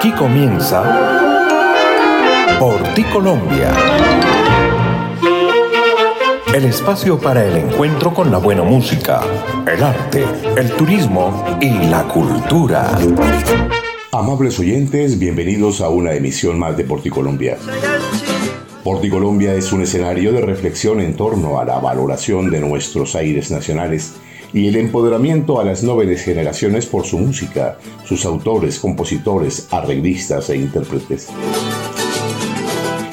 Aquí comienza Por ti Colombia. El espacio para el encuentro con la buena música, el arte, el turismo y la cultura. Amables oyentes, bienvenidos a una emisión más de Por ti Colombia. Por ti Colombia es un escenario de reflexión en torno a la valoración de nuestros aires nacionales y el empoderamiento a las jóvenes generaciones por su música, sus autores, compositores, arreglistas e intérpretes.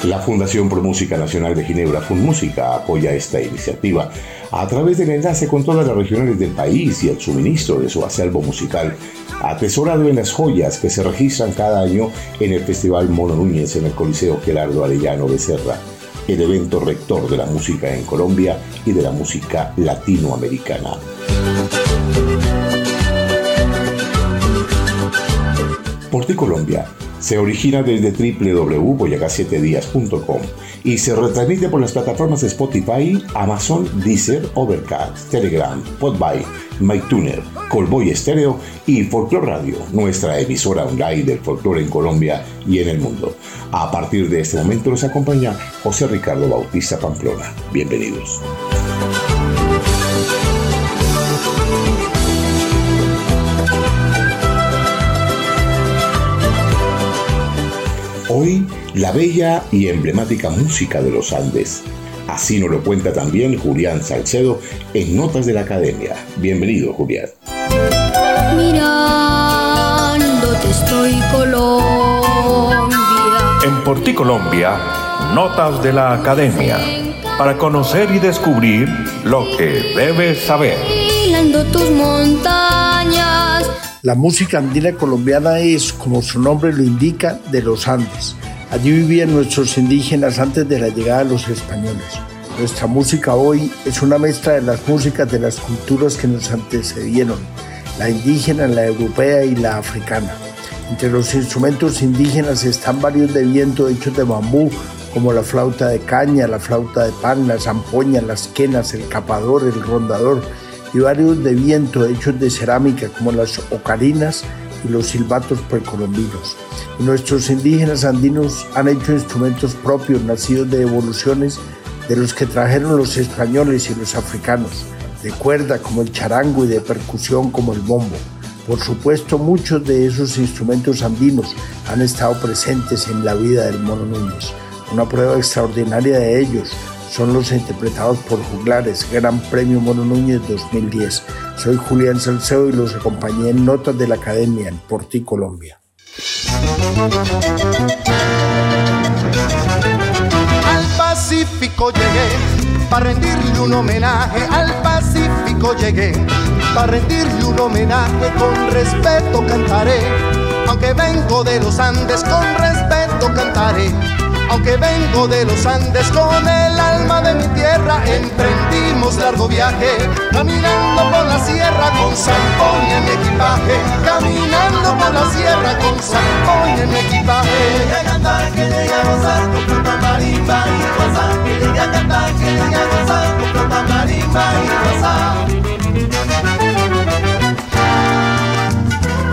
La Fundación Pro Música Nacional de Ginebra, FunMúsica, apoya esta iniciativa a través del enlace con todas las regiones del país y el suministro de su acervo musical, atesorado en las joyas que se registran cada año en el Festival Mono Núñez en el Coliseo Gerardo Arellano Becerra, el evento rector de la música en Colombia y de la música latinoamericana. Porti Colombia se origina desde www.boyacá7días.com y se retransmite por las plataformas Spotify, Amazon, Deezer, Overcast, Telegram, Podbay, MyTuner, Colboy Estéreo y Folklore Radio, nuestra emisora online del folclore en Colombia y en el mundo. A partir de este momento nos acompaña José Ricardo Bautista Pamplona. Bienvenidos. Hoy, la bella y emblemática música de los Andes. Así nos lo cuenta también Julián Salcedo en Notas de la Academia. Bienvenido, Julián. Mirándote estoy Colombia. En Por ti Colombia, Notas de la Academia. Para conocer y descubrir lo que debes saber. Tus montañas. La música andina colombiana es, como su nombre lo indica, de los Andes. Allí vivían nuestros indígenas antes de la llegada de los españoles. Nuestra música hoy es una mezcla de las músicas de las culturas que nos antecedieron, la indígena, la europea y la africana. Entre los instrumentos indígenas están varios de viento hechos de bambú, como la flauta de caña, la flauta de pan, la zampoña, las quenas, el capador, el rondador, y varios de viento hechos de cerámica como las ocarinas y los silbatos precolombinos. Nuestros indígenas andinos han hecho instrumentos propios nacidos de evoluciones de los que trajeron los españoles y los africanos, de cuerda como el charango y de percusión como el bombo. Por supuesto, muchos de esos instrumentos andinos han estado presentes en la vida del Mono Núñez. Una prueba extraordinaria de ellos son los interpretados por juglares, Gran Premio Mono Núñez 2010. Soy Julián Salcedo y los acompañé en Notas de la Academia en Porti, Colombia. Al Pacífico llegué para rendirle un homenaje. Al Pacífico llegué para rendirle un homenaje. Con respeto cantaré, aunque vengo de los Andes, con respeto cantaré aunque vengo de los Andes con el alma de mi tierra, emprendimos largo viaje, caminando por la sierra con zampón en mi equipaje, caminando por la sierra con zampón en mi equipaje. Que llegue a cantar, que a gozar, con marimba y guasa, que llegue a cantar, que llegue a gozar, con marimba y guasa.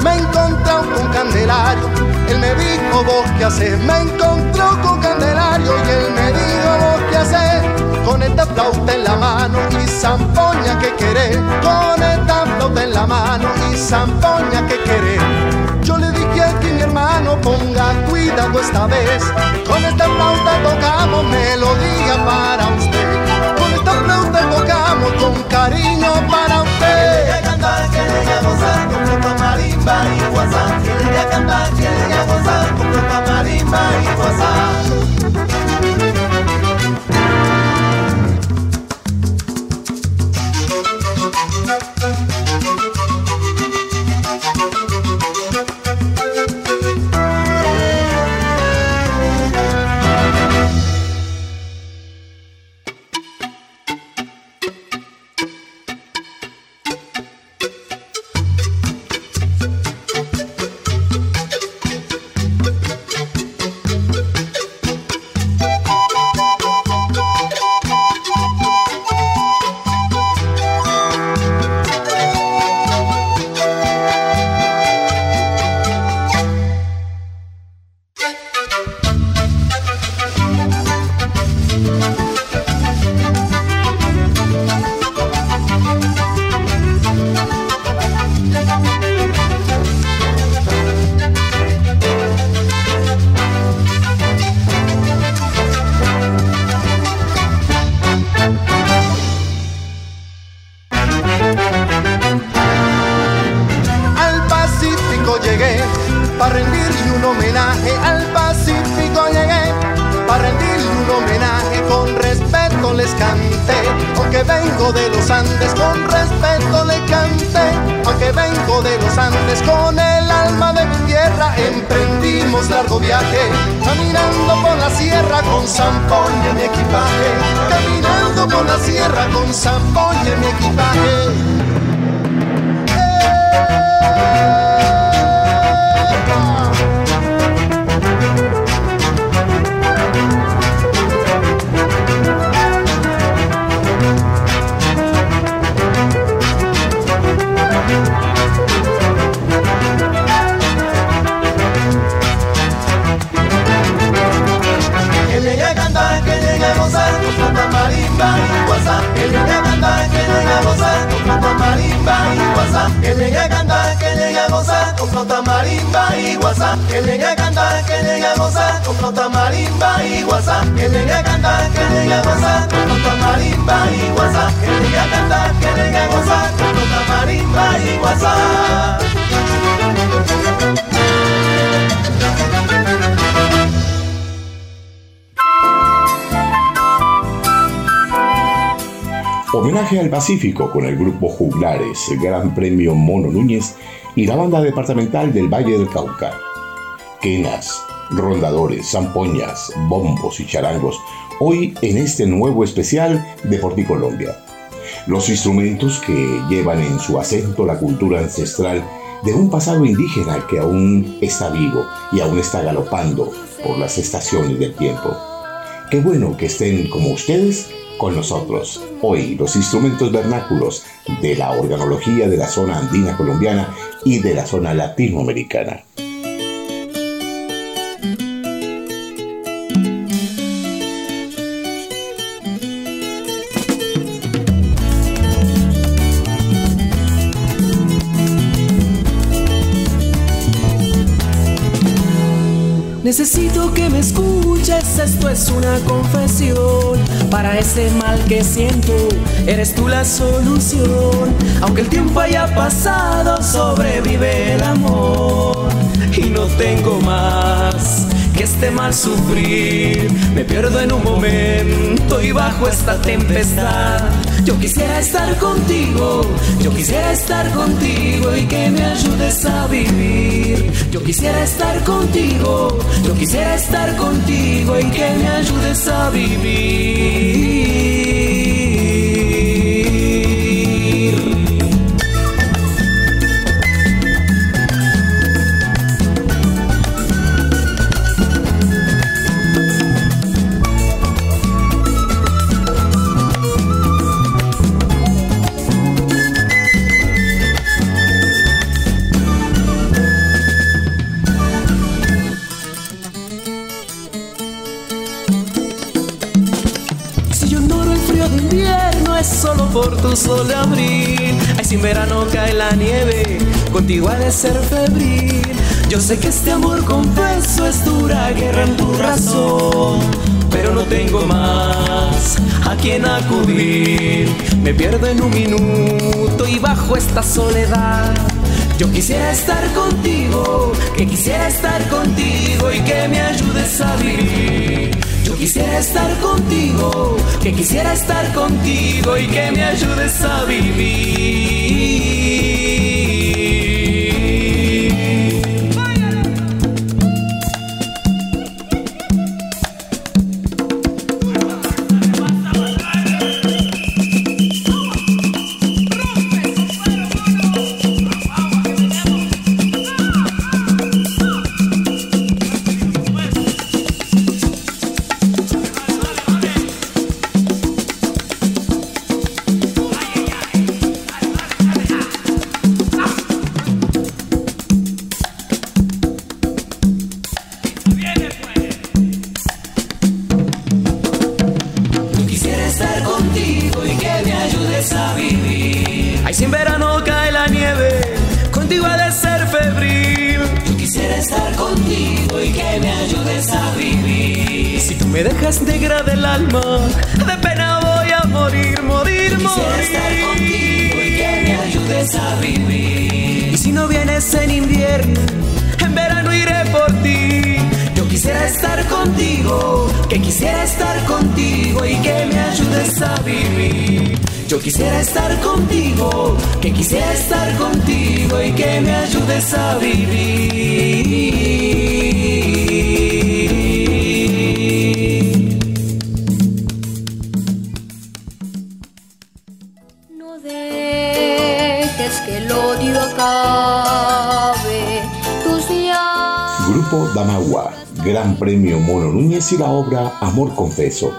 Me encontré con Candelario, él me dijo vos qué haces, me encontró con Candelario y él me dijo vos qué haces, con esta flauta en la mano y zampoña que querés, con esta flauta en la mano y zampoña que querés. Yo le dije aquí mi hermano ponga cuidado esta vez, con esta flauta tocamos melodía para usted, con esta flauta tocamos con cariño para usted. Marimba y guasa, que llegue a cantar, que llegue a gozar con flauta marimba y Con el grupo Juglares, Gran Premio Mono Núñez y la banda departamental del Valle del Cauca. Quenas, rondadores, zampoñas, bombos y charangos, hoy en este nuevo especial de Colombia. Los instrumentos que llevan en su acento la cultura ancestral de un pasado indígena que aún está vivo y aún está galopando por las estaciones del tiempo. Qué bueno que estén como ustedes con nosotros. Hoy los instrumentos vernáculos de la organología de la zona andina colombiana y de la zona latinoamericana. Necesito que me escuches, esto es una confesión. Para ese mal que siento, eres tú la solución. Aunque el tiempo haya pasado, sobrevive el amor. Y no tengo más que este mal sufrir. Me pierdo en un momento y bajo esta tempestad. Yo quisiera estar contigo, yo quisiera estar contigo y que me ayudes a vivir. Yo quisiera estar contigo, yo quisiera estar contigo y que me ayudes a vivir. Contigo ha de ser febril. Yo sé que este amor confeso es dura guerra en tu razón, pero no tengo más a quien acudir. Me pierdo en un minuto y bajo esta soledad. Yo quisiera estar contigo, que quisiera estar contigo y que me ayudes a vivir. Yo quisiera estar contigo, que quisiera estar contigo y que me ayudes a vivir. Quisiera estar contigo, que quisiera estar contigo y que me ayudes a vivir. No dejes que el odio acabe tus días. Grupo Damagua, Gran Premio Mono Núñez y la obra Amor Confeso.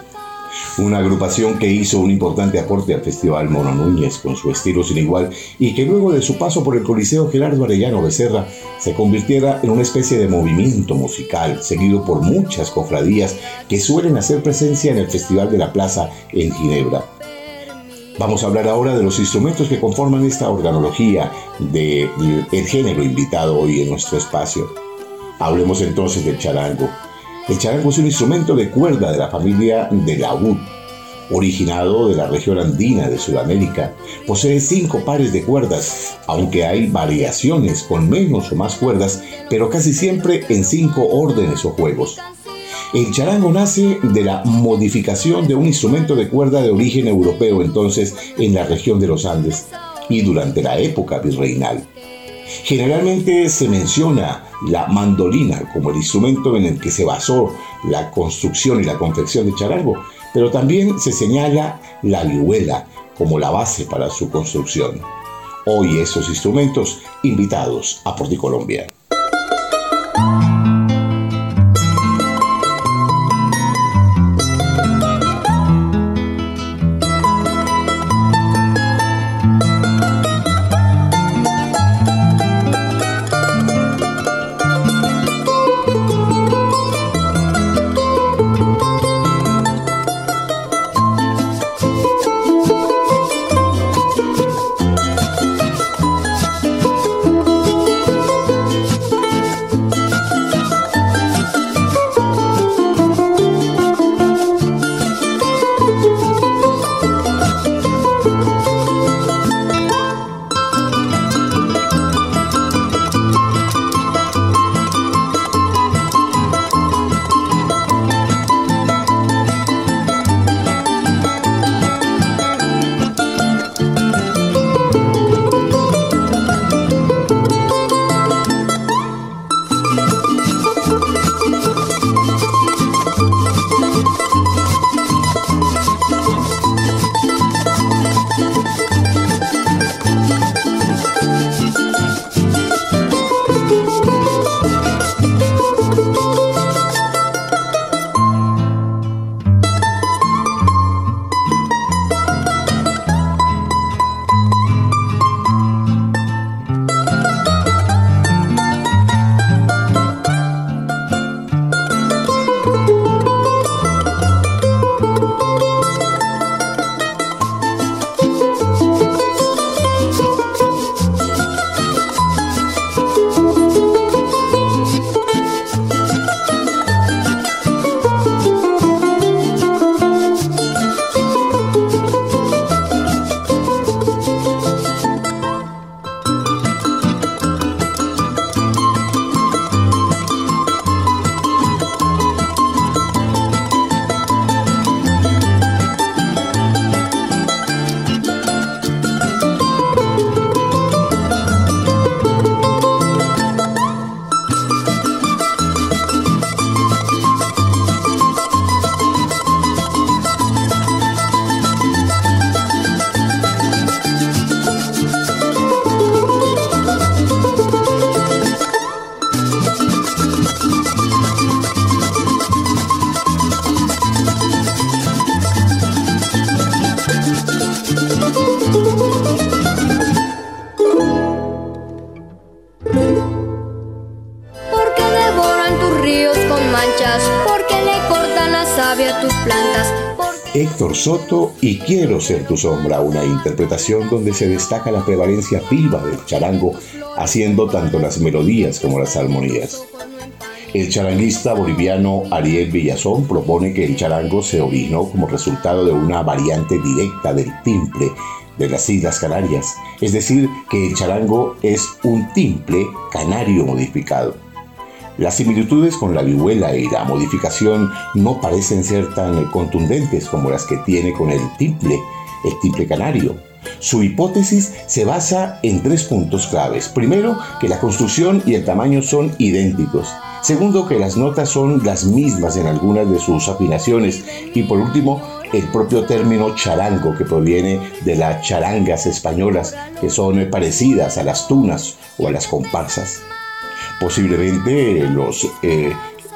Una agrupación que hizo un importante aporte al Festival Mono Núñez con su estilo sin igual y que luego de su paso por el Coliseo Gerardo Arellano Becerra se convirtiera en una especie de movimiento musical seguido por muchas cofradías que suelen hacer presencia en el Festival de la Plaza en Ginebra. Vamos a hablar ahora de los instrumentos que conforman esta organología del género invitado hoy en nuestro espacio. Hablemos entonces del charango. El charango es un instrumento de cuerda de la familia de laúd, originado de la región andina de Sudamérica. Posee cinco pares de cuerdas, aunque hay variaciones con menos o más cuerdas, pero casi siempre en cinco órdenes o juegos. El charango nace de la modificación de un instrumento de cuerda de origen europeo entonces en la región de los Andes y durante la época virreinal. Generalmente se menciona la mandolina como el instrumento en el que se basó la construcción y la confección de charango, pero también se señala la vihuela como la base para su construcción. Hoy esos instrumentos invitados a Porticolombia. Porque Soto y Quiero ser tu sombra, una interpretación donde se destaca la prevalencia viva del charango, haciendo tanto las melodías como las armonías. El charanguista boliviano Ariel Villazón propone que el charango se originó como resultado de una variante directa del timple de las Islas Canarias, es decir, que el charango es un timple canario modificado. Las similitudes con la vihuela y la modificación no parecen ser tan contundentes como las que tiene con el timple, el timple canario. Su hipótesis se basa en tres puntos claves. Primero, que la construcción y el tamaño son idénticos. Segundo, que las notas son las mismas en algunas de sus afinaciones. Y por último, el propio término charango, que proviene de las charangas españolas, que son parecidas a las tunas o a las comparsas. Posiblemente los eh,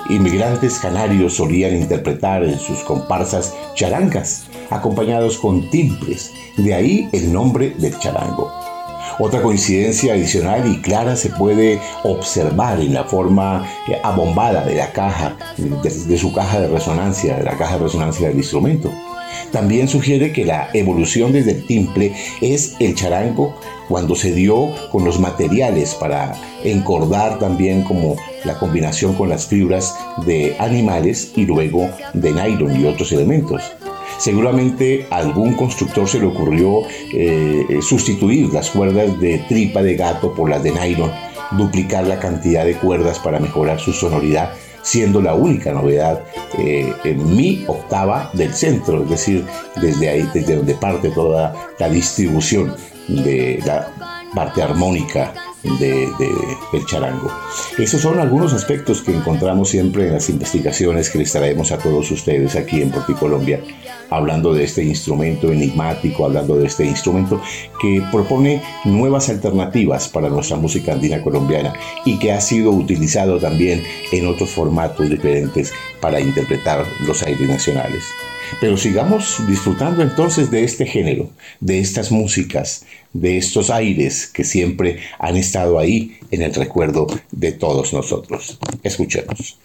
inmigrantes canarios solían interpretar en sus comparsas charangas, acompañados con timbres, de ahí el nombre del charango. Otra coincidencia adicional y clara se puede observar en la forma eh, abombada de la caja, de, su caja de resonancia, de la caja de resonancia del instrumento. También sugiere que la evolución desde el timple es el charango cuando se dio con los materiales para encordar también como la combinación con las fibras de animales y luego de nylon y otros elementos. Seguramente a algún constructor se le ocurrió eh, sustituir las cuerdas de tripa de gato por las de nylon, duplicar la cantidad de cuerdas para mejorar su sonoridad, siendo la única novedad eh, en mi octava del centro, es decir, desde ahí, desde donde parte toda la distribución de la parte armónica de, del charango. Esos son algunos aspectos que encontramos siempre en las investigaciones que les traemos a todos ustedes aquí en Colombia, hablando de este instrumento enigmático, hablando de este instrumento que propone nuevas alternativas para nuestra música andina colombiana y que ha sido utilizado también en otros formatos diferentes para interpretar los aires nacionales. Pero sigamos disfrutando entonces de este género, de estas músicas, de estos aires que siempre han estado ahí en el recuerdo de todos nosotros. Escuchemos.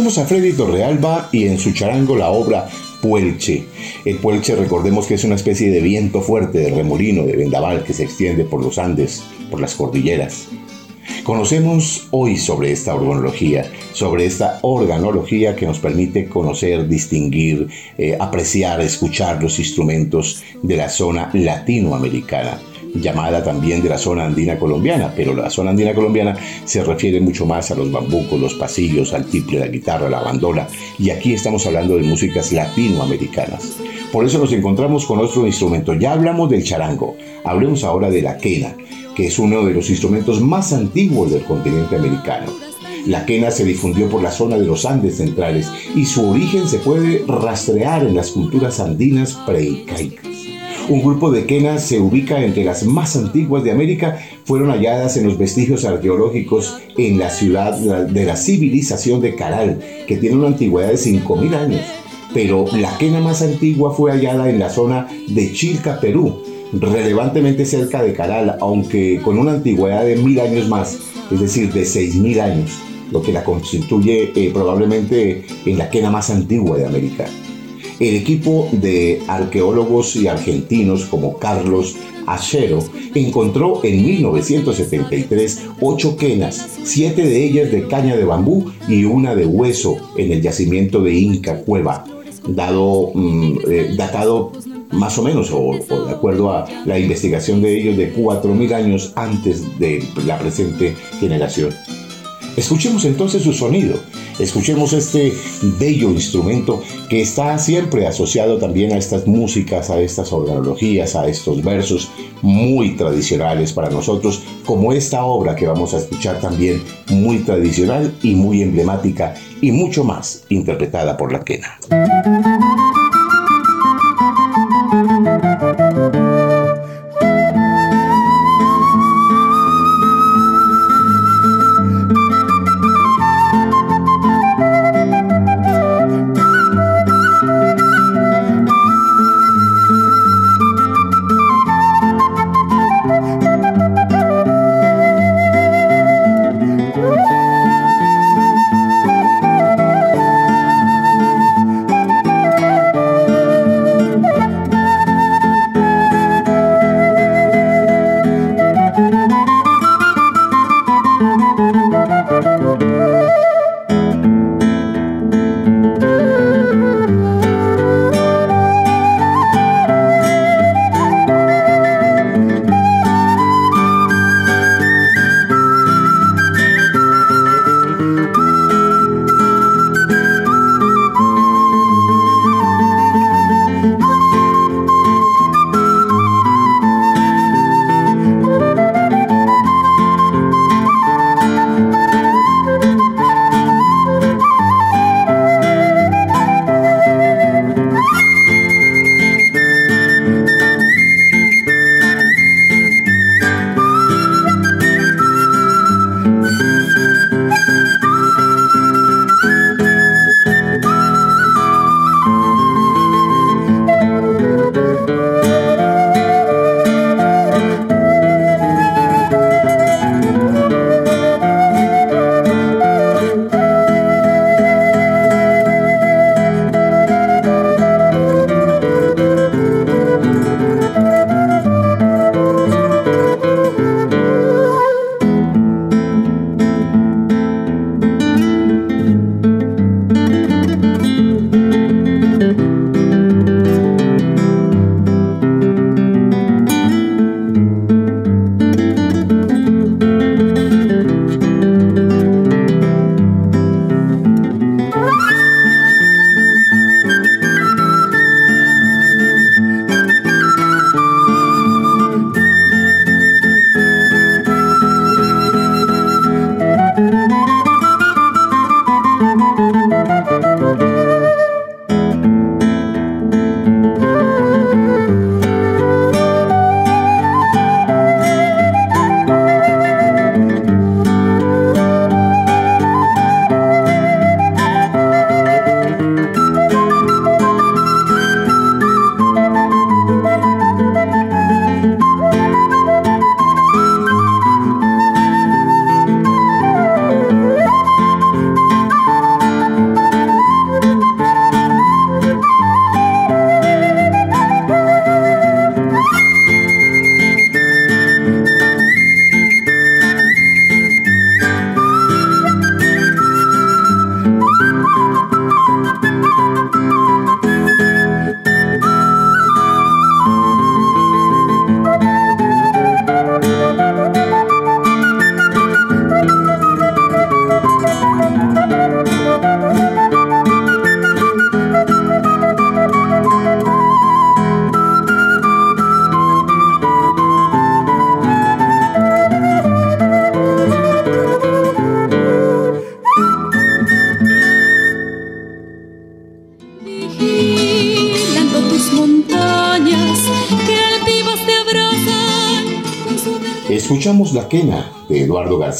Escuchamos a Freddy Torrealba y en su charango la obra Puelche. El Puelche recordemos que es una especie de viento fuerte, de remolino, de vendaval que se extiende por los Andes, por las cordilleras. Conocemos hoy sobre esta organología, sobre esta organología que nos permite conocer, distinguir, eh, apreciar, escuchar los instrumentos de la zona latinoamericana llamada también de la zona andina colombiana, pero la zona andina colombiana se refiere mucho más a los bambucos, los pasillos, al tiple, la guitarra, la bandola, y aquí estamos hablando de músicas latinoamericanas. Por eso nos encontramos con otro instrumento. Ya hablamos del charango, hablemos ahora de la quena, que es uno de los instrumentos más antiguos del continente americano. La quena se difundió por la zona de los Andes centrales y su origen se puede rastrear en las culturas andinas preicaicas. Un grupo de quenas se ubica entre las más antiguas de América, fueron halladas en los vestigios arqueológicos en la ciudad de la civilización de Caral, que tiene una antigüedad de 5.000 años. Pero la quena más antigua fue hallada en la zona de Chilca, Perú, relevantemente cerca de Caral, aunque con una antigüedad de mil años más, es decir, de 6.000 años, lo que la constituye eh, probablemente en la quena más antigua de América. El equipo de arqueólogos y argentinos como Carlos Achero encontró en 1973 ocho quenas, siete de ellas de caña de bambú y una de hueso en el yacimiento de Inca Cueva, dado, mm, eh, datado más o menos, o, de acuerdo a la investigación de ellos, de 4.000 años antes de la presente generación. Escuchemos entonces su sonido, escuchemos este bello instrumento que está siempre asociado también a estas músicas, a estas organologías, a estos versos muy tradicionales para nosotros, como esta obra que vamos a escuchar también muy tradicional y muy emblemática y mucho más interpretada por la quena.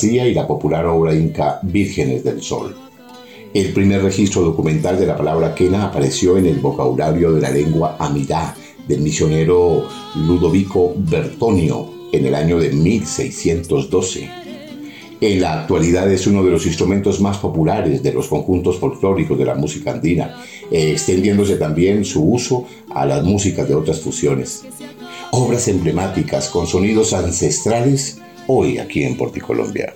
Y la popular obra inca Vírgenes del Sol. El primer registro documental de la palabra quena apareció en el vocabulario de la lengua amidá del misionero Ludovico Bertonio en el año de 1612. En la actualidad es uno de los instrumentos más populares de los conjuntos folclóricos de la música andina, extendiéndose también su uso a las músicas de otras fusiones. Obras emblemáticas con sonidos ancestrales hoy aquí en Porticolombia.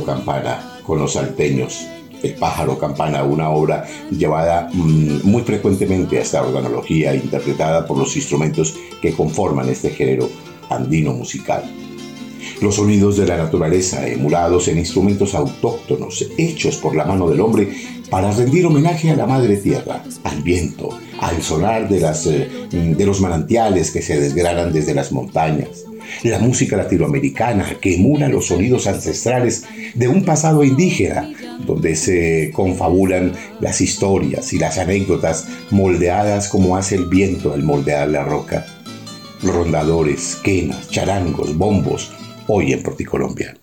Pájaro campana con los salteños. El pájaro campana, una obra llevada mm, muy frecuentemente a esta organología interpretada por los instrumentos que conforman este género andino musical. Los sonidos de la naturaleza emulados en instrumentos autóctonos hechos por la mano del hombre para rendir homenaje a la madre tierra, al viento, al sonar de, las, eh, de los manantiales que se desgranan desde las montañas, la música latinoamericana que emula los sonidos ancestrales de un pasado indígena, donde se confabulan las historias y las anécdotas moldeadas como hace el viento al moldear la roca. Rondadores, quenas, charangos, bombos, hoy en Porticolombia.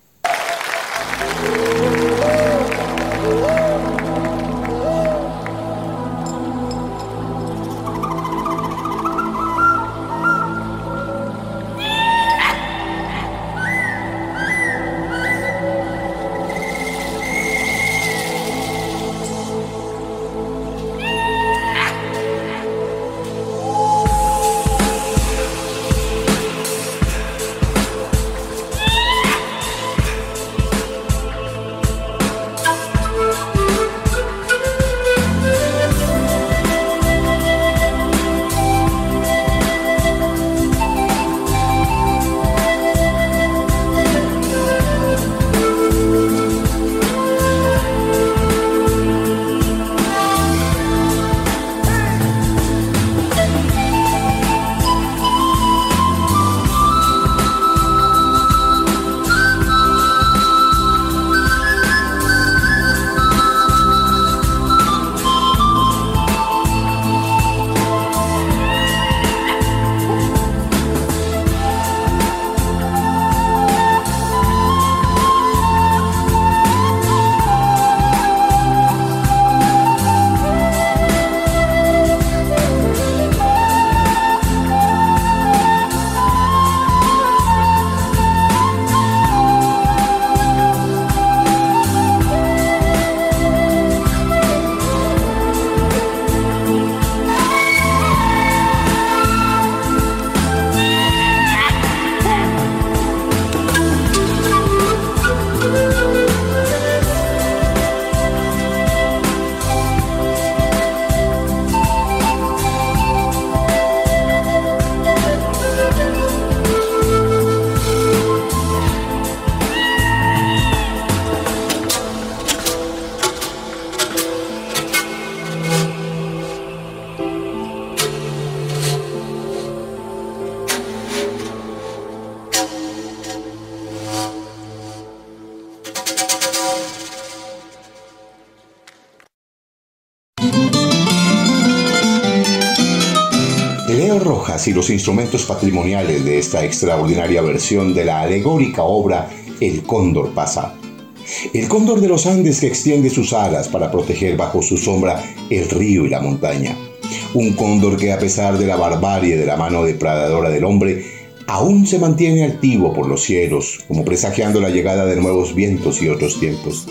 Y los instrumentos patrimoniales de esta extraordinaria versión de la alegórica obra El Cóndor pasa. El cóndor de los Andes que extiende sus alas para proteger bajo su sombra el río y la montaña. Un cóndor que a pesar de la barbarie de la mano depredadora del hombre, aún se mantiene altivo por los cielos, como presagiando la llegada de nuevos vientos y otros tiempos.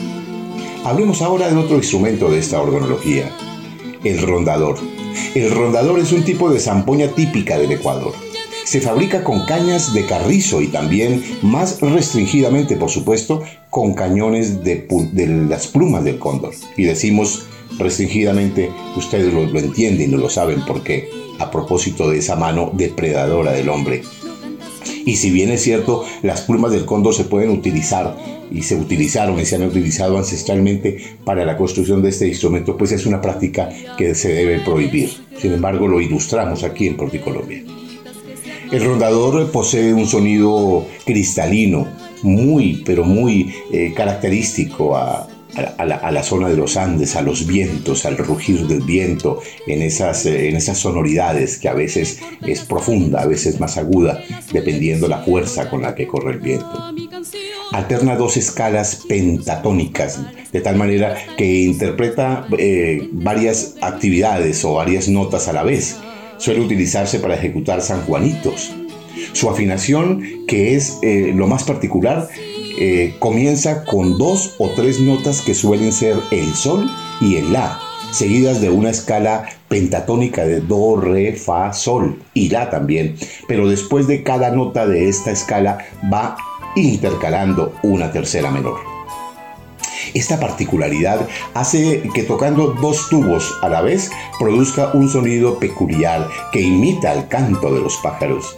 Hablemos ahora de otro instrumento de esta organología, el rondador el rondador es un tipo de zampoña típica del Ecuador. Se fabrica con cañas de carrizo y también, más restringidamente por supuesto, con cañones de, las plumas del cóndor. Y decimos restringidamente, ustedes lo, lo entienden y lo saben porque a propósito de esa mano depredadora del hombre. Y si bien es cierto, las plumas del cóndor se pueden utilizar y se utilizaron y se han utilizado ancestralmente para la construcción de este instrumento, pues es una práctica que se debe prohibir. Sin embargo, lo ilustramos aquí en Porticolombia. El rondador posee un sonido cristalino, muy, pero muy eh, característico a, a, la, zona de los Andes, a los vientos, al rugir del viento, en esas, eh, en esas sonoridades que a veces es profunda, a veces más aguda, dependiendo la fuerza con la que corre el viento. Alterna dos escalas pentatónicas, de tal manera que interpreta eh, varias actividades o varias notas a la vez. Suele utilizarse para ejecutar sanjuanitos. Su afinación, que es eh, lo más particular, eh, comienza con dos o tres notas que suelen ser el sol y el la, seguidas de una escala pentatónica de do, re, fa, sol y la también. Pero después de cada nota de esta escala va intercalando una tercera menor. Esta particularidad hace que tocando dos tubos a la vez produzca un sonido peculiar que imita el canto de los pájaros.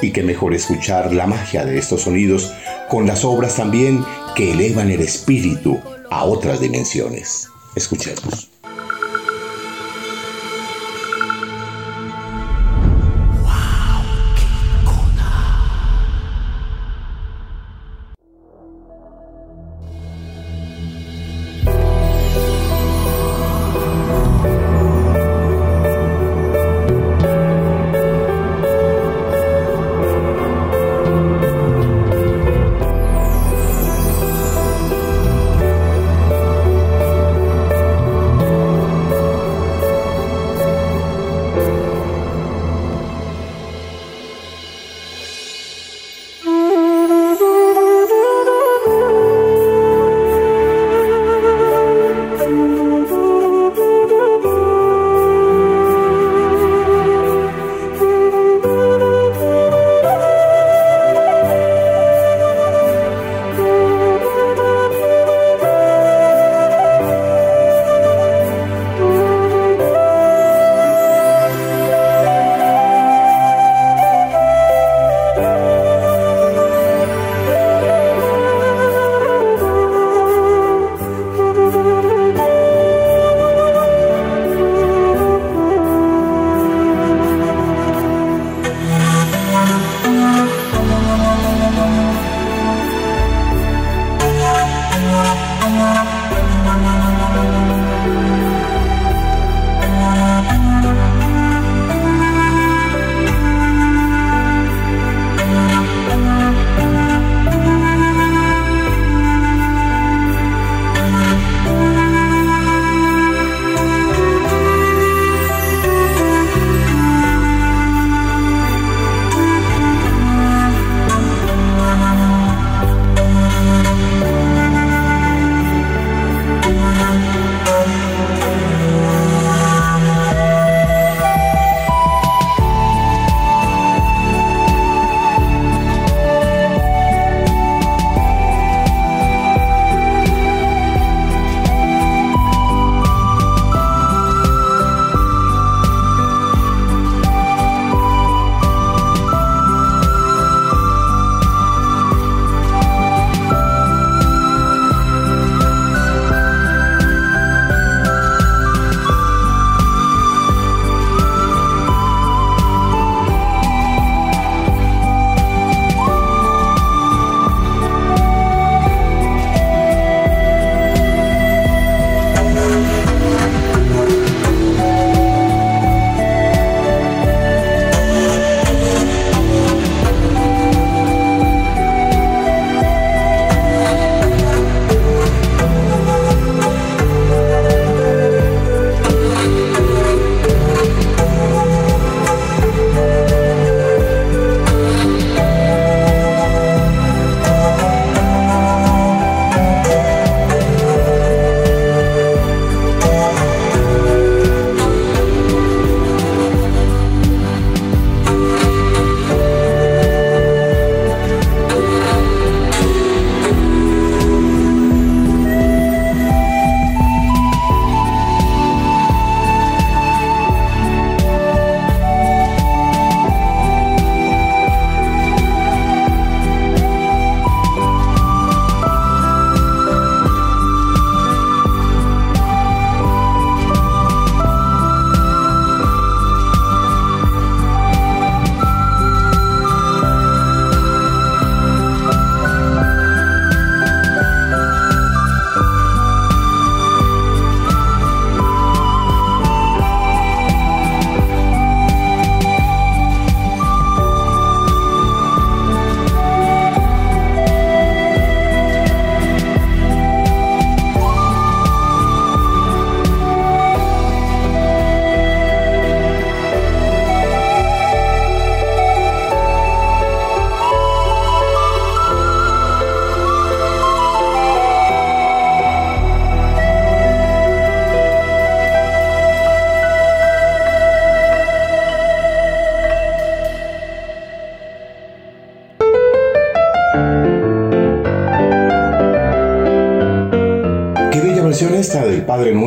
Y que mejor escuchar la magia de estos sonidos con las obras también que elevan el espíritu a otras dimensiones. Escuchemos.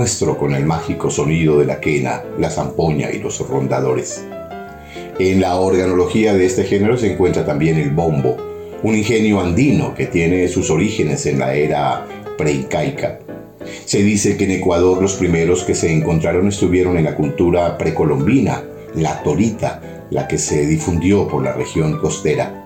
Nuestro con el mágico sonido de la quena, la zampoña y los rondadores. En la organología de este género se encuentra también el bombo, un ingenio andino que tiene sus orígenes en la era preincaica. Se dice que en Ecuador los primeros que se encontraron estuvieron en la cultura precolombina, la torita, la que se difundió por la región costera.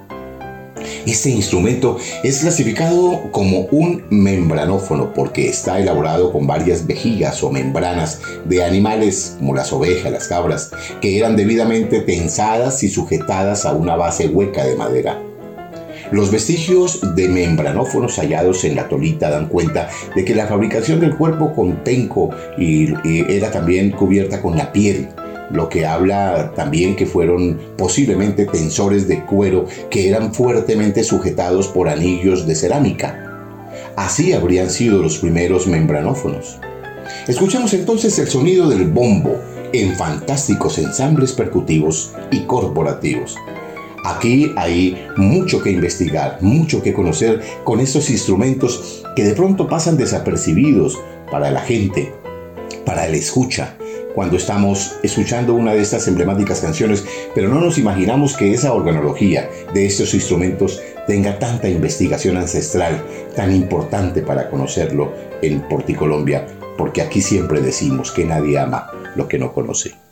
Este instrumento es clasificado como un membranófono porque está elaborado con varias vejigas o membranas de animales como las ovejas, las cabras, que eran debidamente tensadas y sujetadas a una base hueca de madera. Los vestigios de membranófonos hallados en la tolita dan cuenta de que la fabricación del cuerpo con tenco y, era también cubierta con la piel lo que habla también que fueron posiblemente tensores de cuero que eran fuertemente sujetados por anillos de cerámica. Así habrían sido los primeros membranófonos. Escuchemos entonces el sonido del bombo en fantásticos ensambles percutivos y corporativos. Aquí hay mucho que investigar, mucho que conocer con estos instrumentos que de pronto pasan desapercibidos para la gente, para el escucha, cuando estamos escuchando una de estas emblemáticas canciones, pero no nos imaginamos que esa organología de estos instrumentos tenga tanta investigación ancestral, tan importante para conocerlo en Porticolombia, porque aquí siempre decimos que nadie ama lo que no conoce.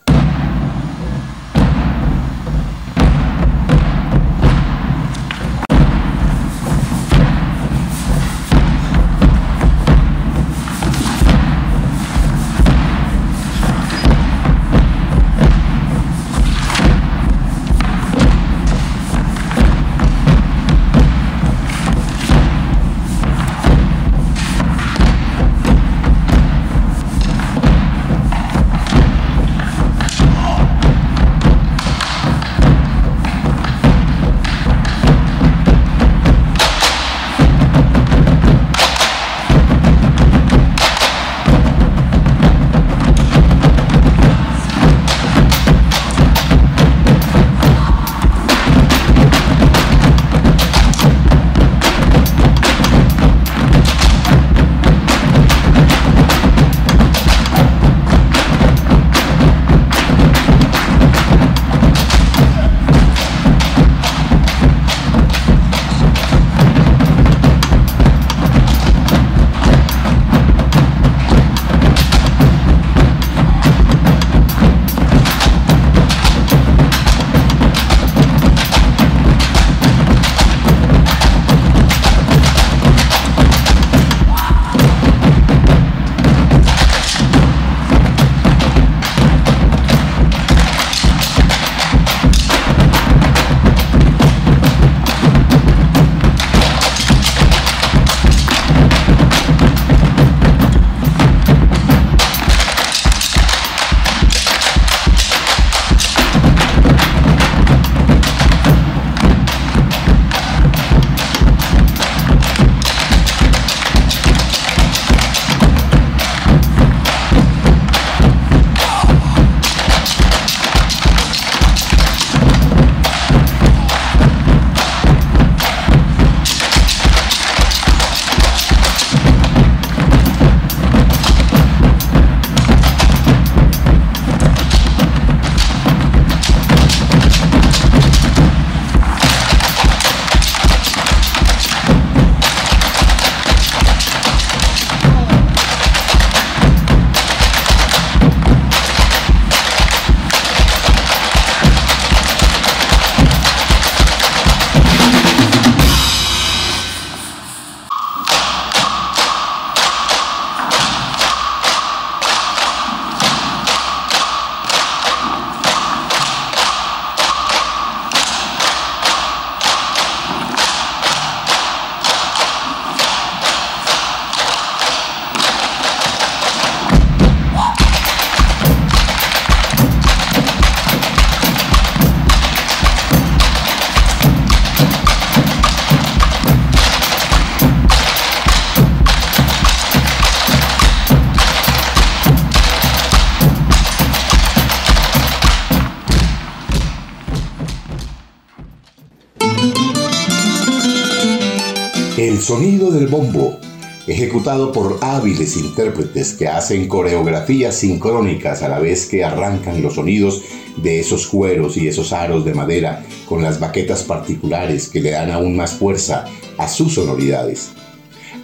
Del bombo ejecutado por hábiles intérpretes que hacen coreografías sincrónicas a la vez que arrancan los sonidos de esos cueros y esos aros de madera con las baquetas particulares que le dan aún más fuerza a sus sonoridades.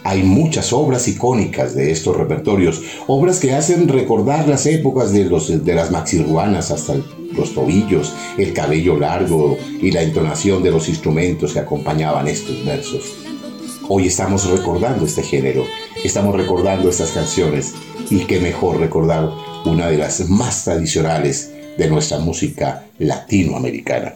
Hay muchas obras icónicas de estos repertorios, obras que hacen recordar las épocas de, los, de las maxirruanas hasta los tobillos, el cabello largo y la entonación de los instrumentos que acompañaban estos versos. Hoy estamos recordando este género, estamos recordando estas canciones y qué mejor recordar una de las más tradicionales de nuestra música latinoamericana.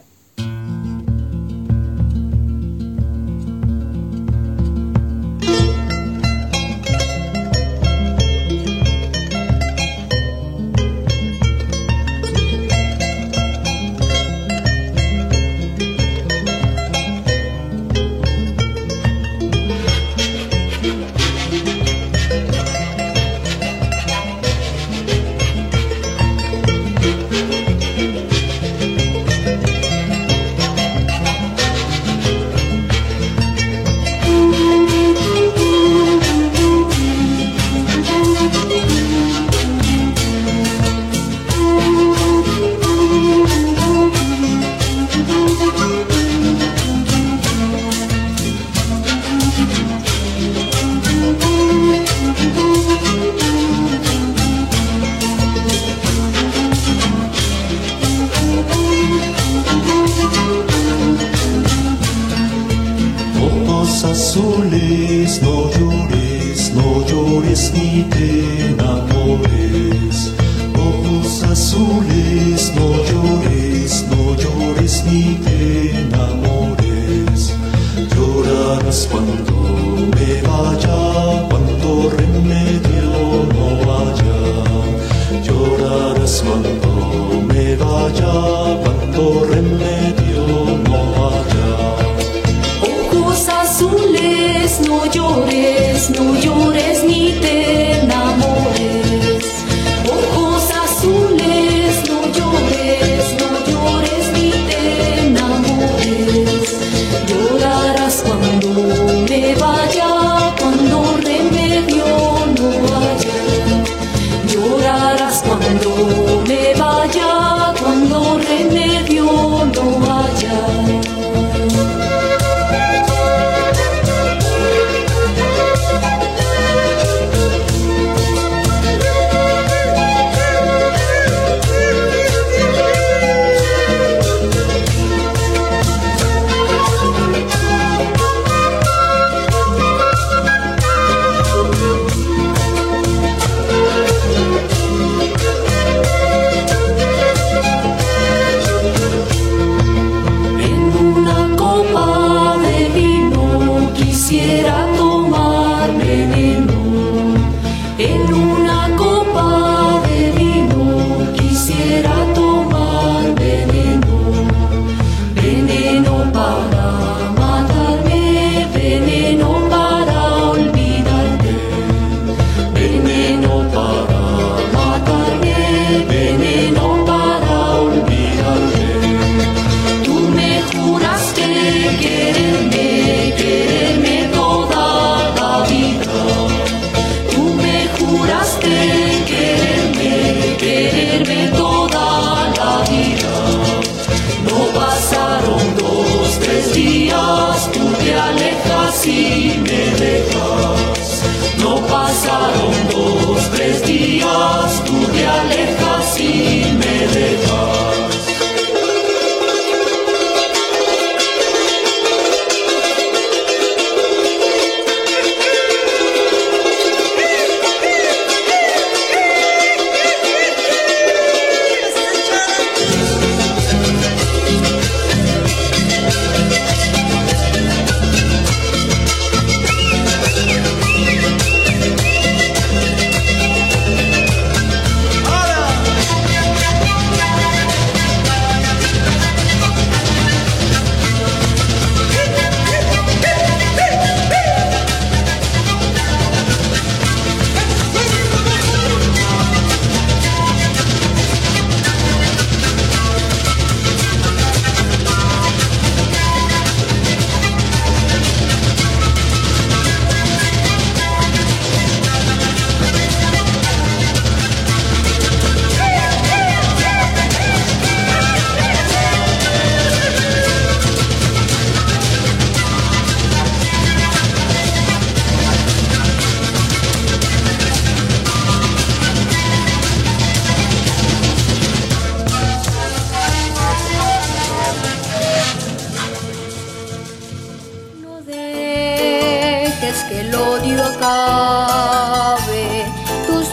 que el odio acabe. Tus.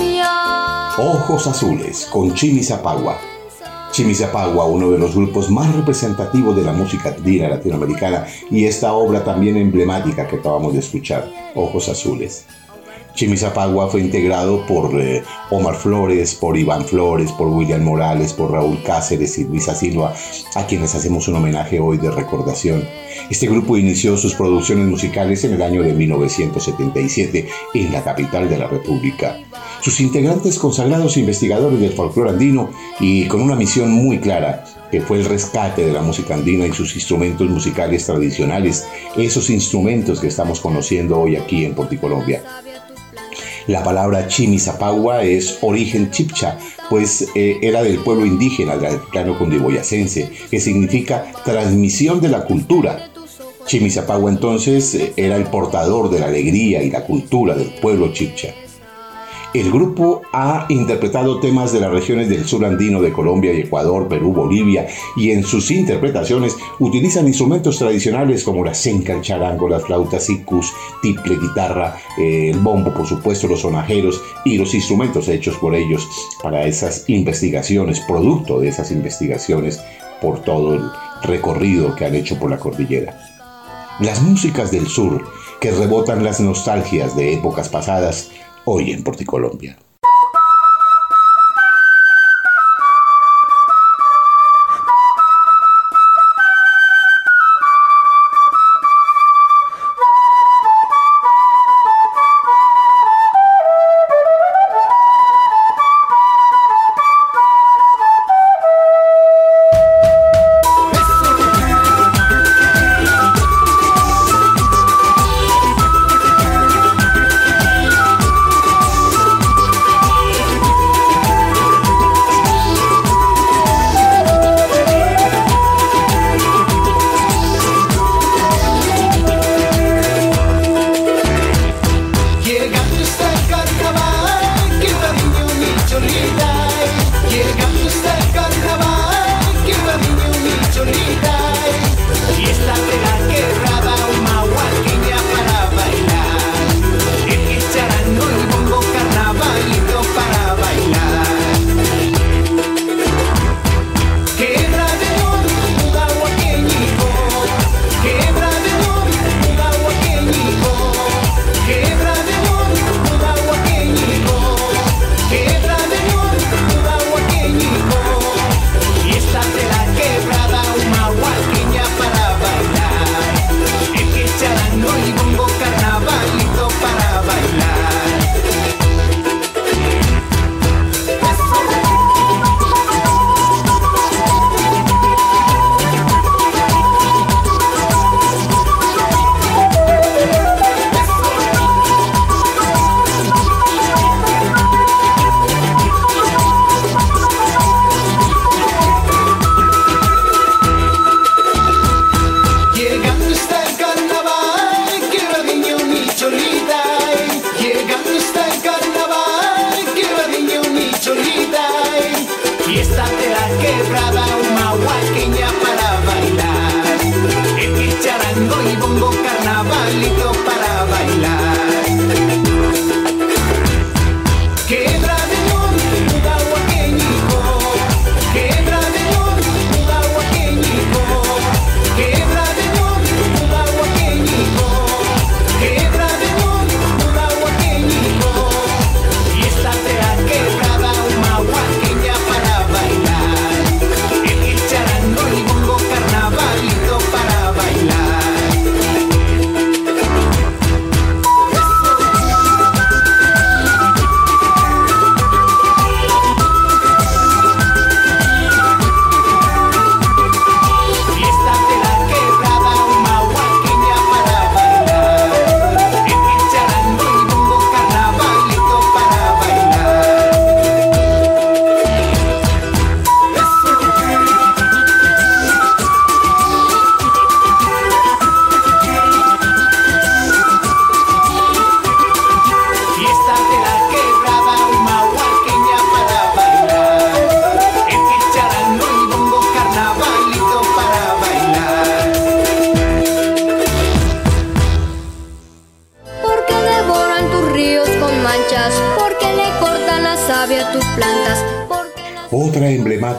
Ojos Azules con Chimi Zapagua. Chimi Zapagua, uno de los grupos más representativos de la música andina latinoamericana y esta obra también emblemática que acabamos de escuchar, Ojos Azules. Chimisapagua fue integrado por eh, Omar Flores, por Iván Flores, por William Morales, por Raúl Cáceres y Luisa Silva, a quienes hacemos un homenaje hoy de recordación. Este grupo inició sus producciones musicales en el año de 1977 en la capital de la República. Sus integrantes consagrados investigadores del folclore andino y con una misión muy clara, que fue el rescate de la música andina y sus instrumentos musicales tradicionales, esos instrumentos que estamos conociendo hoy aquí en Porticolombia. La palabra Chimisapagua es origen chipcha, pues eh, era del pueblo indígena del altiplano cundiboyacense, que significa transmisión de la cultura. Chimisapagua entonces eh, era el portador de la alegría y la cultura del pueblo chipcha. El grupo ha interpretado temas de las regiones del sur andino de Colombia y Ecuador, Perú, Bolivia, y en sus interpretaciones utilizan instrumentos tradicionales como la senca, el charango, las flautas, sicus, tiple, guitarra, eh, el bombo, por supuesto, los sonajeros y los instrumentos hechos por ellos para esas investigaciones, producto de esas investigaciones por todo el recorrido que han hecho por la cordillera. Las músicas del sur, que rebotan las nostalgias de épocas pasadas, hoy en Porticolombia.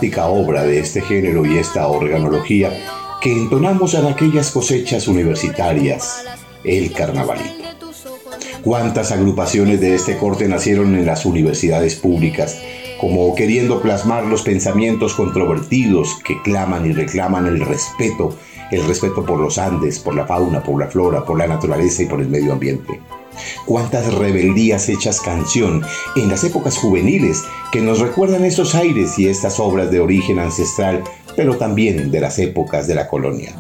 Obra de este género y esta organología que entonamos en aquellas cosechas universitarias, el carnavalito. ¿Cuántas agrupaciones de este corte nacieron en las universidades públicas, como queriendo plasmar los pensamientos controvertidos que claman y reclaman el respeto, el respeto por los Andes, por la fauna, por la flora, por la naturaleza y por el medio ambiente? Cuántas rebeldías hechas canción en las épocas juveniles que nos recuerdan esos aires y estas obras de origen ancestral, pero también de las épocas de la colonia.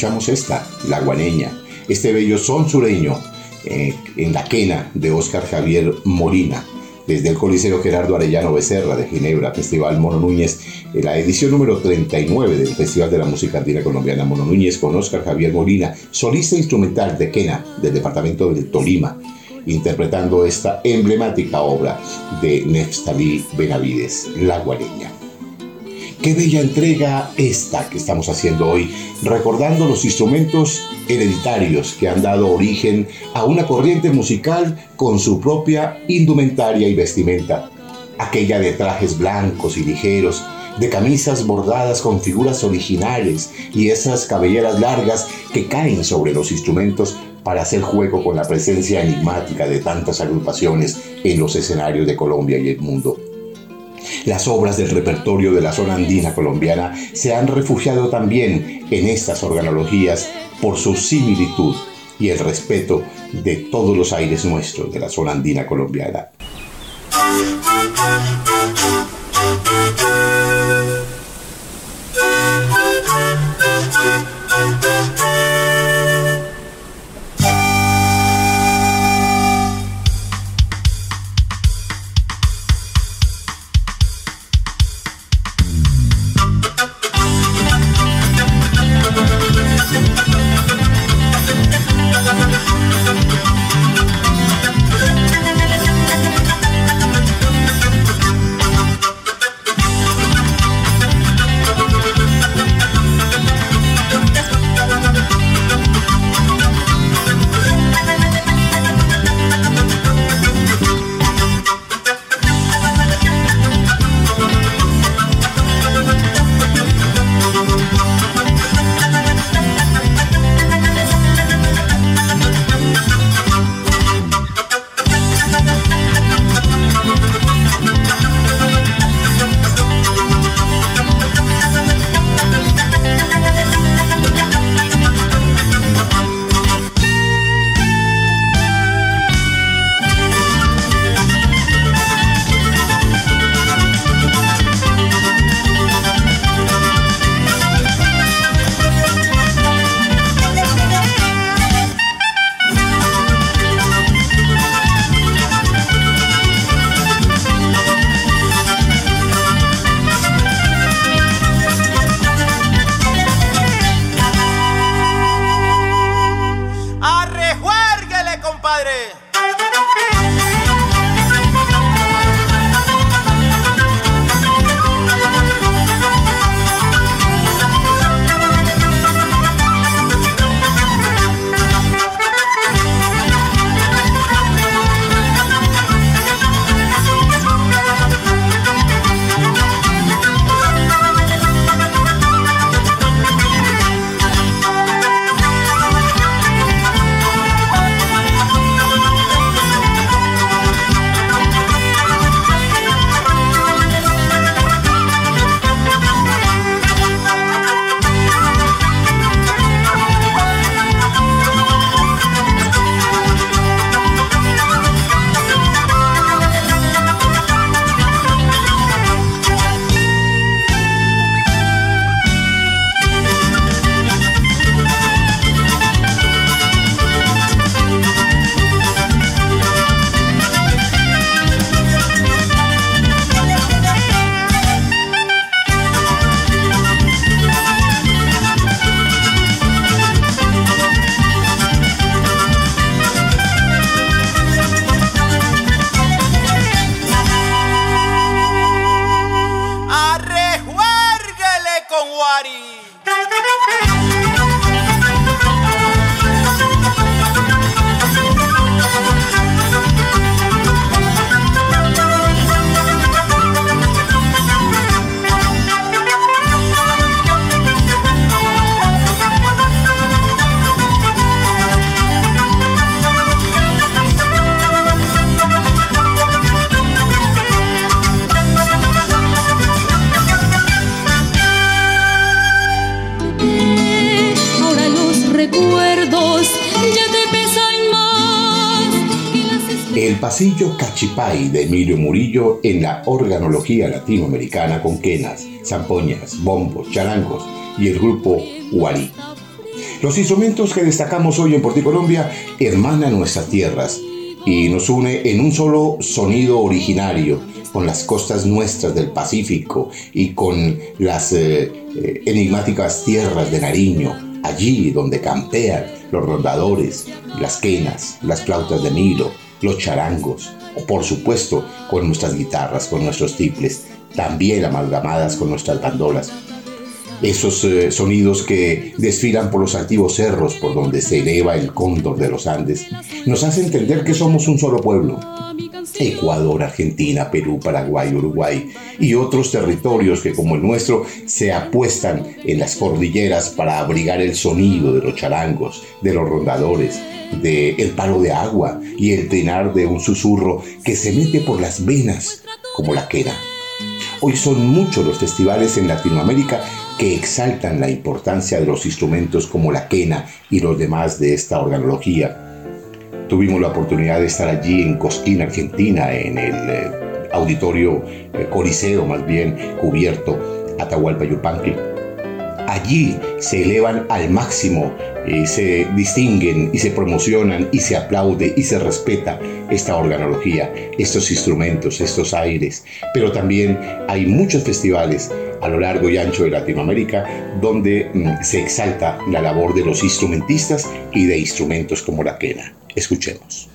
Escuchamos esta, La Guaneña, este bello son sureño eh, en la quena de Óscar Javier Molina, desde el Coliseo Gerardo Arellano Becerra de Ginebra, Festival Mono Núñez, en la edición número 39 del Festival de la Música Andina Colombiana Mono Núñez con Óscar Javier Molina, solista instrumental de quena del departamento del Tolima, interpretando esta emblemática obra de Neftalí Benavides, La Guaneña. Qué bella entrega esta que estamos haciendo hoy, recordando los instrumentos hereditarios que han dado origen a una corriente musical con su propia indumentaria y vestimenta, aquella de trajes blancos y ligeros, de camisas bordadas con figuras originales y esas cabelleras largas que caen sobre los instrumentos para hacer juego con la presencia enigmática de tantas agrupaciones en los escenarios de Colombia y el mundo. Las obras del repertorio de la zona andina colombiana se han refugiado también en estas organologías por su similitud y el respeto de todos los aires nuestros de la zona andina colombiana. Cachipay de Emilio Murillo en la organología latinoamericana con quenas, zampoñas, bombos, charangos y el grupo Huarí. Los instrumentos que destacamos hoy en Porticolombia hermanan nuestras tierras y nos une en un solo sonido originario con las costas nuestras del Pacífico y con las eh, eh, enigmáticas tierras de Nariño, allí donde campean los rondadores, las quenas, las flautas de Milo, los charangos, o por supuesto con nuestras guitarras, con nuestros tiples, también amalgamadas con nuestras bandolas. Esos eh, sonidos que desfilan por los antiguos cerros por donde se eleva el cóndor de los Andes, nos hacen entender que somos un solo pueblo. Ecuador, Argentina, Perú, Paraguay, Uruguay y otros territorios que como el nuestro se apuestan en las cordilleras para abrigar el sonido de los charangos, de los rondadores, de el palo de agua y el trinar de un susurro que se mete por las venas como la quena. Hoy son muchos los festivales en Latinoamérica que exaltan la importancia de los instrumentos como la quena y los demás de esta organología. Tuvimos la oportunidad de estar allí en Cosquín, Argentina, en el eh, auditorio eh, Coliseo, más bien cubierto, Atahualpa Yupanqui. Allí se elevan al máximo y se distinguen y se promocionan y se aplaude y se respeta esta organología, estos instrumentos, estos aires. Pero también hay muchos festivales a lo largo y ancho de Latinoamérica donde mm, se exalta la labor de los instrumentistas y de instrumentos como la quena. Escuchemos.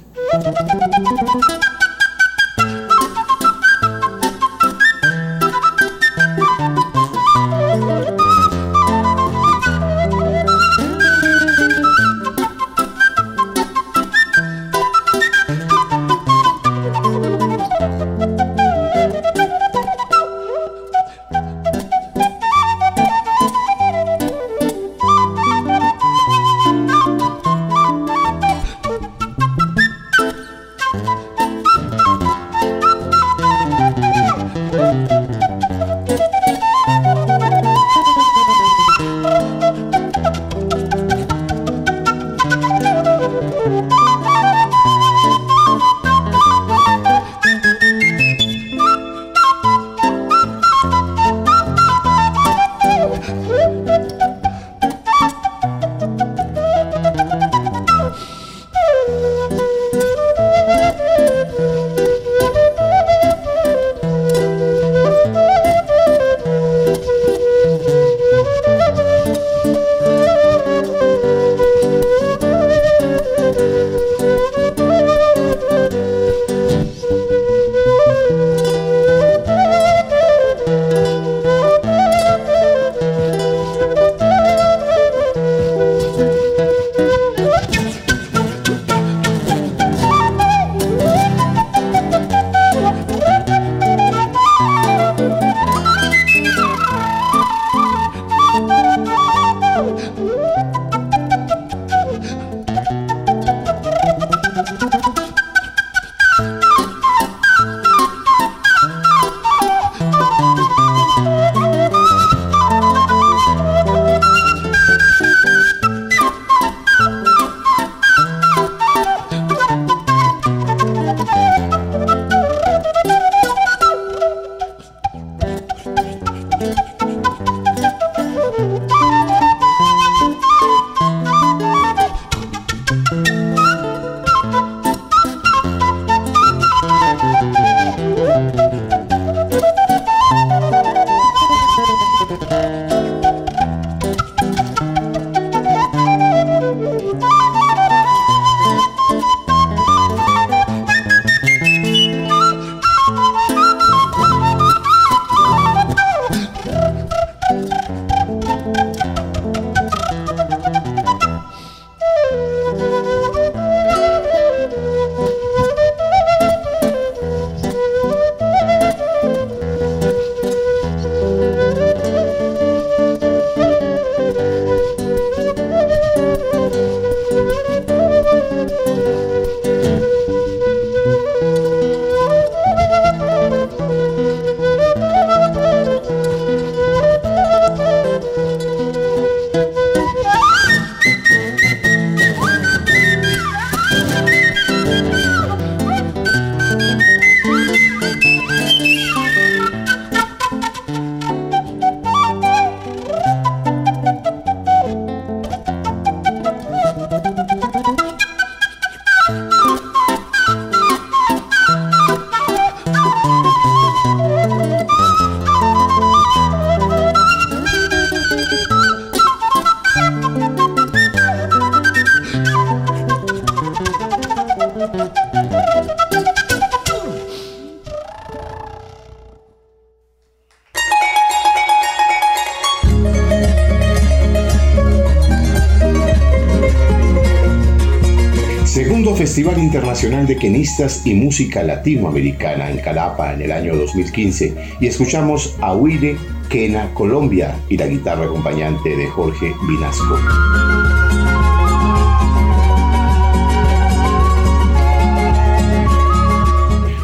Internacional de Quenistas y Música Latinoamericana en Calapa en el año 2015 y escuchamos a Huile Quena Colombia y la guitarra acompañante de Jorge Vinasco.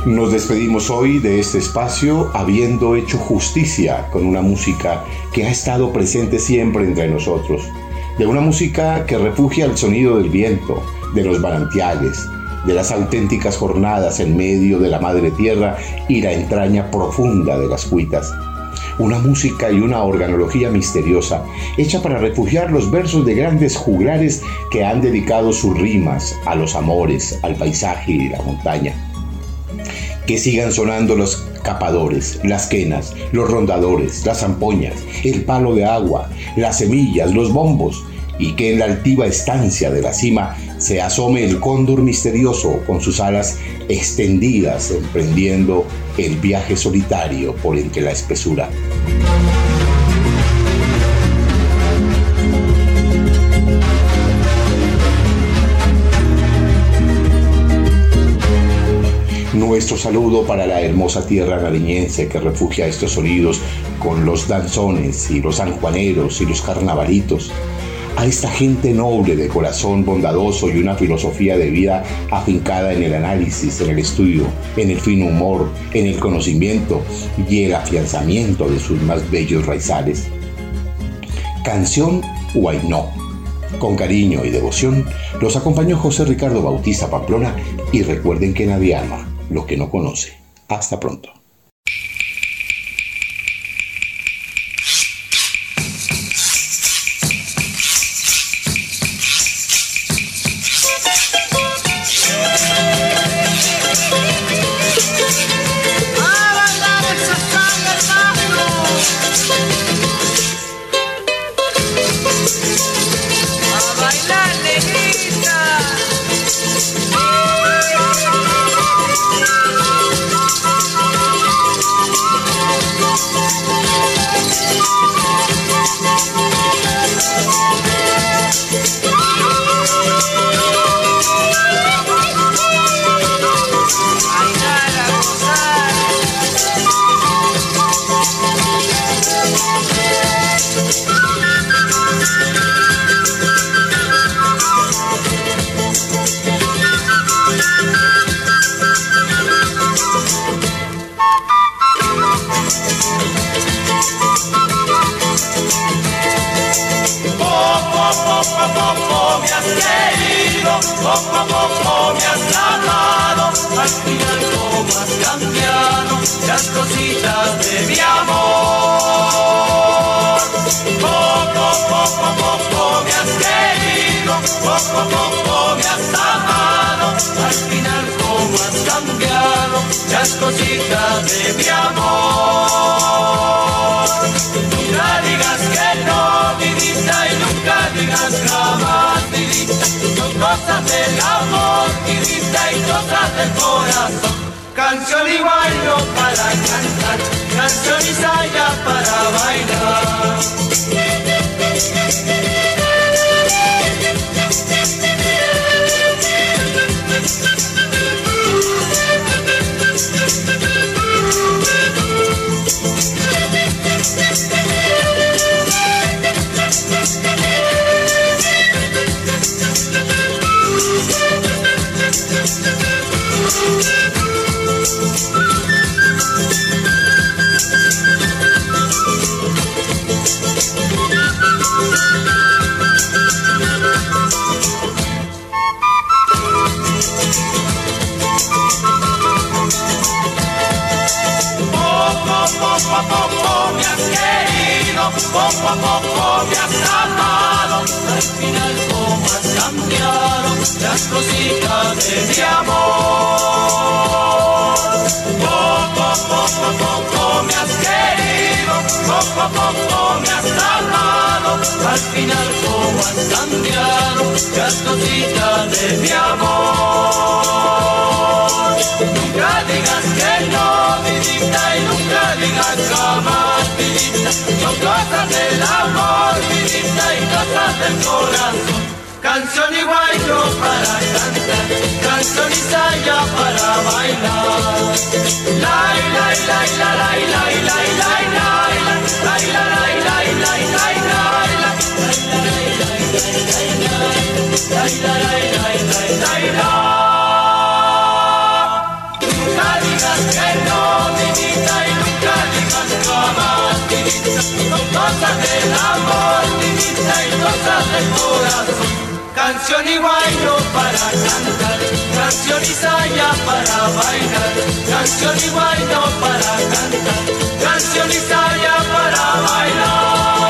Nos despedimos hoy de este espacio habiendo hecho justicia con una música que ha estado presente siempre entre nosotros, de una música que refugia el sonido del viento, de los manantiales, de las auténticas jornadas en medio de la madre tierra y la entraña profunda de las cuitas. Una música y una organología misteriosa, hecha para refugiar los versos de grandes juglares que han dedicado sus rimas a los amores, al paisaje y la montaña. Que sigan sonando los capadores, las quenas, los rondadores, las zampoñas, el palo de agua, las semillas, los bombos, y que en la altiva estancia de la cima se asome el cóndor misterioso con sus alas extendidas emprendiendo el viaje solitario por entre la espesura. Nuestro saludo para la hermosa tierra nariñense que refugia estos sonidos con los danzones y los sanjuaneros y los carnavalitos, a esta gente noble de corazón bondadoso y una filosofía de vida afincada en el análisis, en el estudio, en el fino humor, en el conocimiento y el afianzamiento de sus más bellos raizales. Canción no Con cariño y devoción los acompañó José Ricardo Bautista Pamplona y recuerden que nadie ama lo que no conoce. Hasta pronto. Cambiado las cositas de mi amor. nunca digas que no, vidita, y nunca digas jamás, vidita. Son cosas del amor, vidita, y cosas del corazón. Canción y guayo para cantar, canción y saya para bailar. poco a poco me has amado, al final como has cambiado las cositas de mi amor. Poco a poco poco me has querido, poco a poco me has amado, al final como has cambiado las cositas de mi amor. La la la la la la la la la la la la la la la que canción y guayno para cantar, canción y saya para bailar, canción y guayno para cantar, canción y saya para bailar.